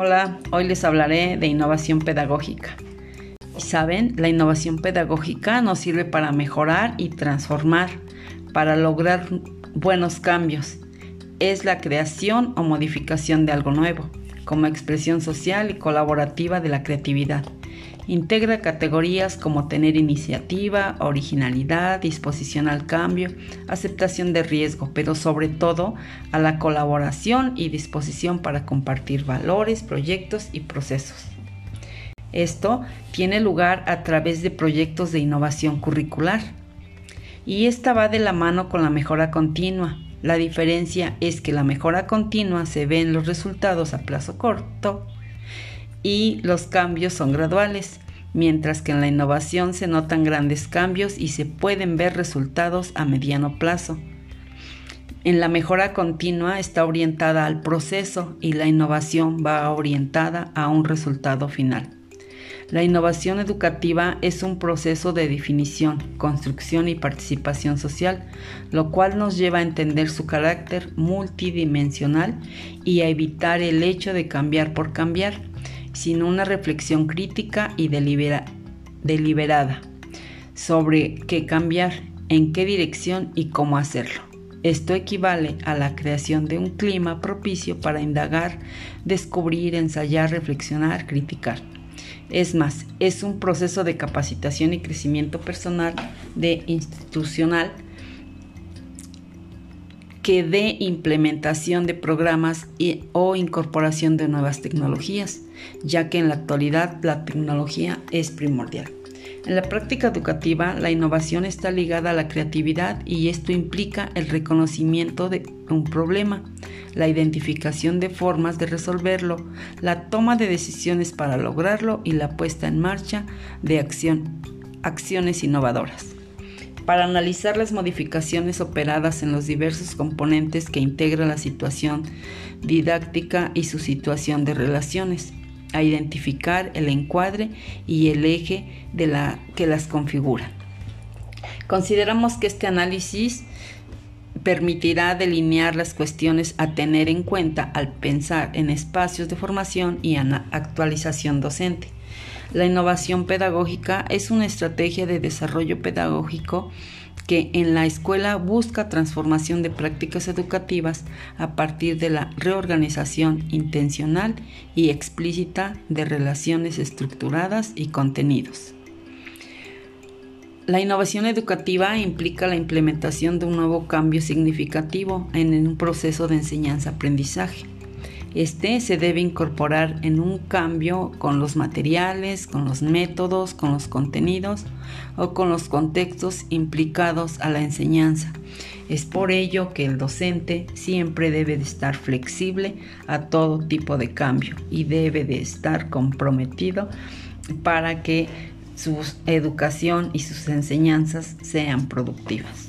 Hola, hoy les hablaré de innovación pedagógica. Saben, la innovación pedagógica nos sirve para mejorar y transformar, para lograr buenos cambios. Es la creación o modificación de algo nuevo, como expresión social y colaborativa de la creatividad. Integra categorías como tener iniciativa, originalidad, disposición al cambio, aceptación de riesgo, pero sobre todo a la colaboración y disposición para compartir valores, proyectos y procesos. Esto tiene lugar a través de proyectos de innovación curricular. Y esta va de la mano con la mejora continua. La diferencia es que la mejora continua se ve en los resultados a plazo corto y los cambios son graduales, mientras que en la innovación se notan grandes cambios y se pueden ver resultados a mediano plazo. En la mejora continua está orientada al proceso y la innovación va orientada a un resultado final. La innovación educativa es un proceso de definición, construcción y participación social, lo cual nos lleva a entender su carácter multidimensional y a evitar el hecho de cambiar por cambiar, sino una reflexión crítica y deliberada sobre qué cambiar, en qué dirección y cómo hacerlo. Esto equivale a la creación de un clima propicio para indagar, descubrir, ensayar, reflexionar, criticar. Es más, es un proceso de capacitación y crecimiento personal, de institucional, que de implementación de programas y, o incorporación de nuevas tecnologías, ya que en la actualidad la tecnología es primordial. En la práctica educativa, la innovación está ligada a la creatividad y esto implica el reconocimiento de un problema, la identificación de formas de resolverlo, la toma de decisiones para lograrlo y la puesta en marcha de acción, acciones innovadoras para analizar las modificaciones operadas en los diversos componentes que integran la situación didáctica y su situación de relaciones, a identificar el encuadre y el eje de la, que las configura. Consideramos que este análisis permitirá delinear las cuestiones a tener en cuenta al pensar en espacios de formación y actualización docente. La innovación pedagógica es una estrategia de desarrollo pedagógico que en la escuela busca transformación de prácticas educativas a partir de la reorganización intencional y explícita de relaciones estructuradas y contenidos. La innovación educativa implica la implementación de un nuevo cambio significativo en un proceso de enseñanza-aprendizaje este se debe incorporar en un cambio con los materiales, con los métodos, con los contenidos o con los contextos implicados a la enseñanza. Es por ello que el docente siempre debe de estar flexible a todo tipo de cambio y debe de estar comprometido para que su educación y sus enseñanzas sean productivas.